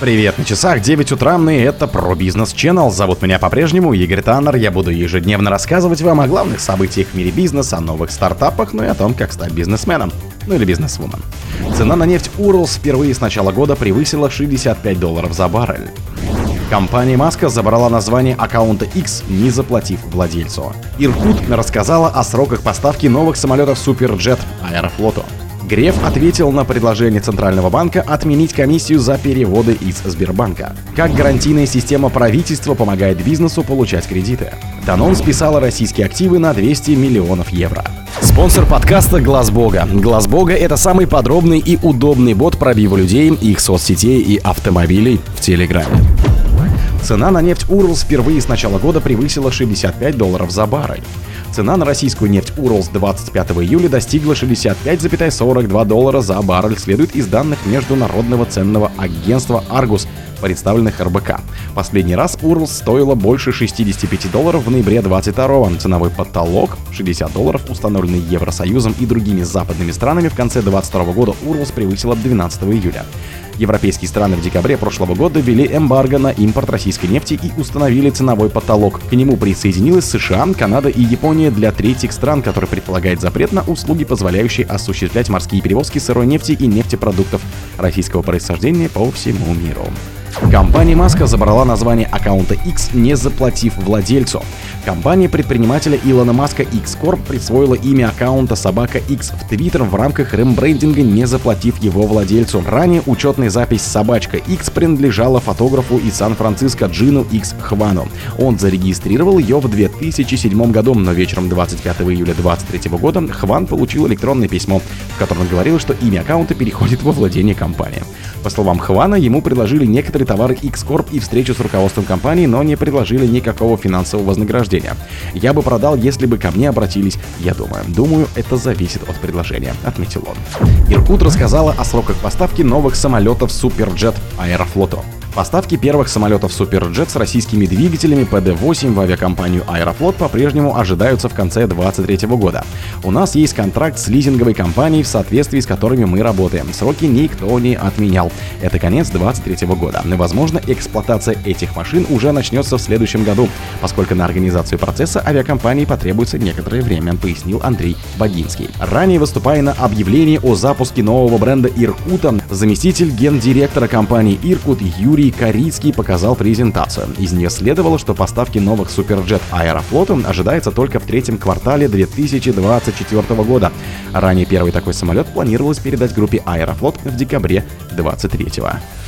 Привет, на часах 9 утра, и это про бизнес Channel. Зовут меня по-прежнему Игорь Таннер. Я буду ежедневно рассказывать вам о главных событиях в мире бизнеса, о новых стартапах, ну и о том, как стать бизнесменом. Ну или бизнесвумен. Цена на нефть Уралс впервые с начала года превысила 65 долларов за баррель. Компания Маска забрала название аккаунта X, не заплатив владельцу. Иркут рассказала о сроках поставки новых самолетов Суперджет Аэрофлоту. Греф ответил на предложение Центрального банка отменить комиссию за переводы из Сбербанка. Как гарантийная система правительства помогает бизнесу получать кредиты. Данон списала российские активы на 200 миллионов евро. Спонсор подкаста Глаз Бога. Глаз Бога это самый подробный и удобный бот пробива людей, их соцсетей и автомобилей в Телеграме. Цена на нефть Уралс впервые с начала года превысила 65 долларов за баррель. Цена на российскую нефть Уралс 25 июля достигла 65,42 доллара за баррель, следует из данных Международного ценного агентства «Аргус», представленных РБК. Последний раз Уралс стоила больше 65 долларов в ноябре 22 Ценовой потолок 60 долларов, установленный Евросоюзом и другими западными странами в конце 22 года Уралс превысила 12 июля. Европейские страны в декабре прошлого года ввели эмбарго на импорт российской нефти и установили ценовой потолок. К нему присоединилась США, Канада и Япония для третьих стран, который предполагает запрет на услуги, позволяющие осуществлять морские перевозки сырой нефти и нефтепродуктов российского происхождения по всему миру. Компания Маска забрала название аккаунта X, не заплатив владельцу. Компания предпринимателя Илона Маска X-Corp присвоила имя аккаунта собака X в Twitter в рамках рембрендинга, не заплатив его владельцу. Ранее учетная запись собачка X принадлежала фотографу из Сан-Франциско Джину X Хвану. Он зарегистрировал ее в 2007 году, но вечером 25 июля 2023 года Хван получил электронное письмо, в котором говорилось, что имя аккаунта переходит во владение компании. По словам Хвана, ему предложили некоторые товары X-Corp и встречу с руководством компании, но не предложили никакого финансового вознаграждения. Я бы продал, если бы ко мне обратились, я думаю. Думаю, это зависит от предложения, отметил он. Иркут рассказала о сроках поставки новых самолетов Суперджет Аэрофлоту. Поставки первых самолетов Суперджет с российскими двигателями PD-8 в авиакомпанию Аэрофлот по-прежнему ожидаются в конце 2023 года. У нас есть контракт с лизинговой компанией, в соответствии с которыми мы работаем. Сроки никто не отменял. Это конец 2023 года. Возможно, эксплуатация этих машин уже начнется в следующем году, поскольку на организацию процесса авиакомпании потребуется некоторое время, пояснил Андрей Богинский. Ранее выступая на объявлении о запуске нового бренда Иркута, заместитель гендиректора компании Иркут Юрий Юрий Корицкий показал презентацию. Из нее следовало, что поставки новых Суперджет Аэрофлотом ожидается только в третьем квартале 2024 года. Ранее первый такой самолет планировалось передать группе Аэрофлот в декабре 2023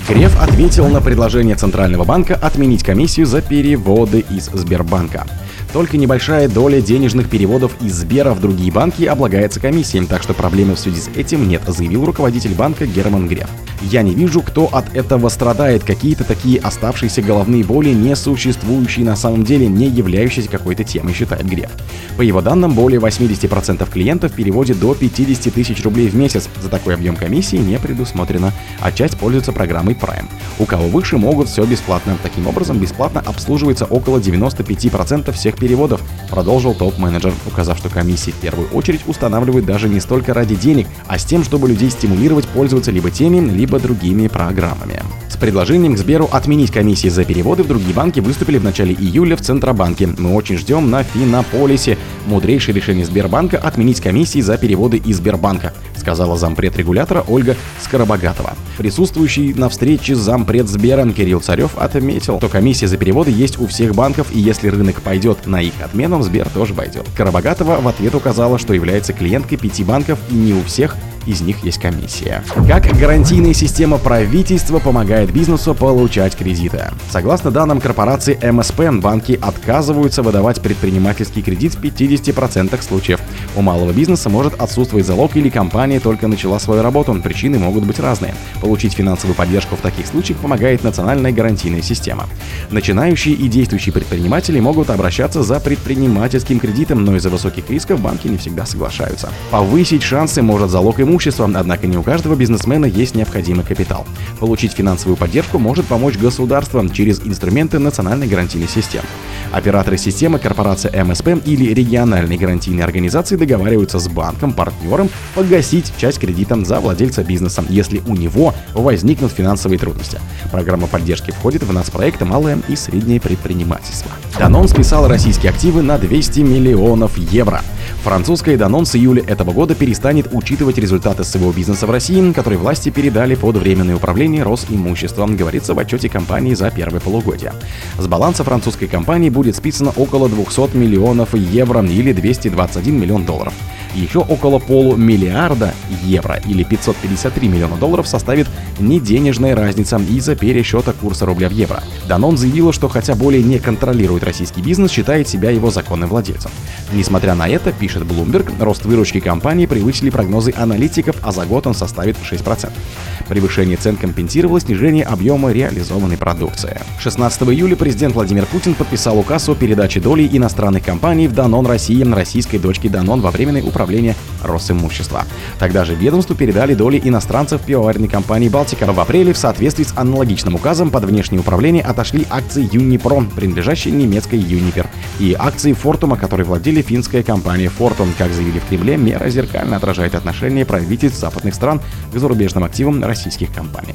Греф ответил на предложение Центрального банка отменить комиссию за переводы из Сбербанка. Только небольшая доля денежных переводов из Сбера в другие банки облагается комиссией, так что проблемы в связи с этим нет, заявил руководитель банка Герман Греф. Я не вижу, кто от этого страдает, какие-то такие оставшиеся головные боли, не существующие на самом деле, не являющиеся какой-то темой, считает Греф. По его данным, более 80% клиентов переводят до 50 тысяч рублей в месяц. За такой объем комиссии не предусмотрено, а часть пользуется программой Prime. У кого выше, могут все бесплатно. Таким образом, бесплатно обслуживается около 95% всех переводов, продолжил топ-менеджер, указав, что комиссии в первую очередь устанавливают даже не столько ради денег, а с тем, чтобы людей стимулировать пользоваться либо теми, либо другими программами. С предложением к Сберу отменить комиссии за переводы в другие банки выступили в начале июля в Центробанке. Мы очень ждем на Финополисе. Мудрейшее решение Сбербанка отменить комиссии за переводы из Сбербанка, сказала зампред регулятора Ольга Скоробогатова. Присутствующий на встрече зампред Сбера Кирилл Царев отметил, что комиссия за переводы есть у всех банков, и если рынок пойдет на их отмену, Сбер тоже пойдет. Скоробогатова в ответ указала, что является клиенткой пяти банков и не у всех из них есть комиссия. Как гарантийная система правительства помогает бизнесу получать кредиты? Согласно данным корпорации МСП, банки отказываются выдавать предпринимательский кредит в 50% случаев. У малого бизнеса может отсутствовать залог или компания только начала свою работу, причины могут быть разные. Получить финансовую поддержку в таких случаях помогает национальная гарантийная система. Начинающие и действующие предприниматели могут обращаться за предпринимательским кредитом, но из-за высоких рисков банки не всегда соглашаются. Повысить шансы может залог имущества имущества, однако не у каждого бизнесмена есть необходимый капитал. Получить финансовую поддержку может помочь государство через инструменты национальной гарантийной системы. Операторы системы, корпорация МСП или региональные гарантийные организации договариваются с банком, партнером погасить часть кредита за владельца бизнеса, если у него возникнут финансовые трудности. Программа поддержки входит в нацпроект «Малое и среднее предпринимательство». Данон списал российские активы на 200 миллионов евро. Французская Данон с июля этого года перестанет учитывать результаты своего бизнеса в России, который власти передали под временное управление Росимуществом, говорится в отчете компании за первое полугодие. С баланса французской компании будет списано около 200 миллионов евро или 221 миллион долларов. Еще около полумиллиарда евро или 553 миллиона долларов составит неденежная разница из-за пересчета курса рубля в евро. Данон заявила, что хотя более не контролирует российский бизнес, считает себя его законным владельцем. Несмотря на это, пишет Bloomberg, рост выручки компании превысили прогнозы аналитиков, а за год он составит 6%. Превышение цен компенсировало снижение объема реализованной продукции. 16 июля президент Владимир Путин подписал указ о передаче доли иностранных компаний в Данон России российской дочке Данон во временное управление Росимущества. Тогда же ведомству передали доли иностранцев пивоваренной компании «Балтика». В апреле в соответствии с аналогичным указом под внешнее управление отошли акции Юнипром, принадлежащие немецкой Юнипер, и акции Фортума, которые владели финская компания Фортум. Как заявили в Кремле, мера зеркально отражает отношение правительств западных стран к зарубежным активам российских компаний.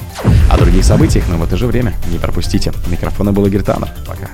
О других событиях, но в это же время не пропустите. Микрофона был Игорь Таннер. Пока.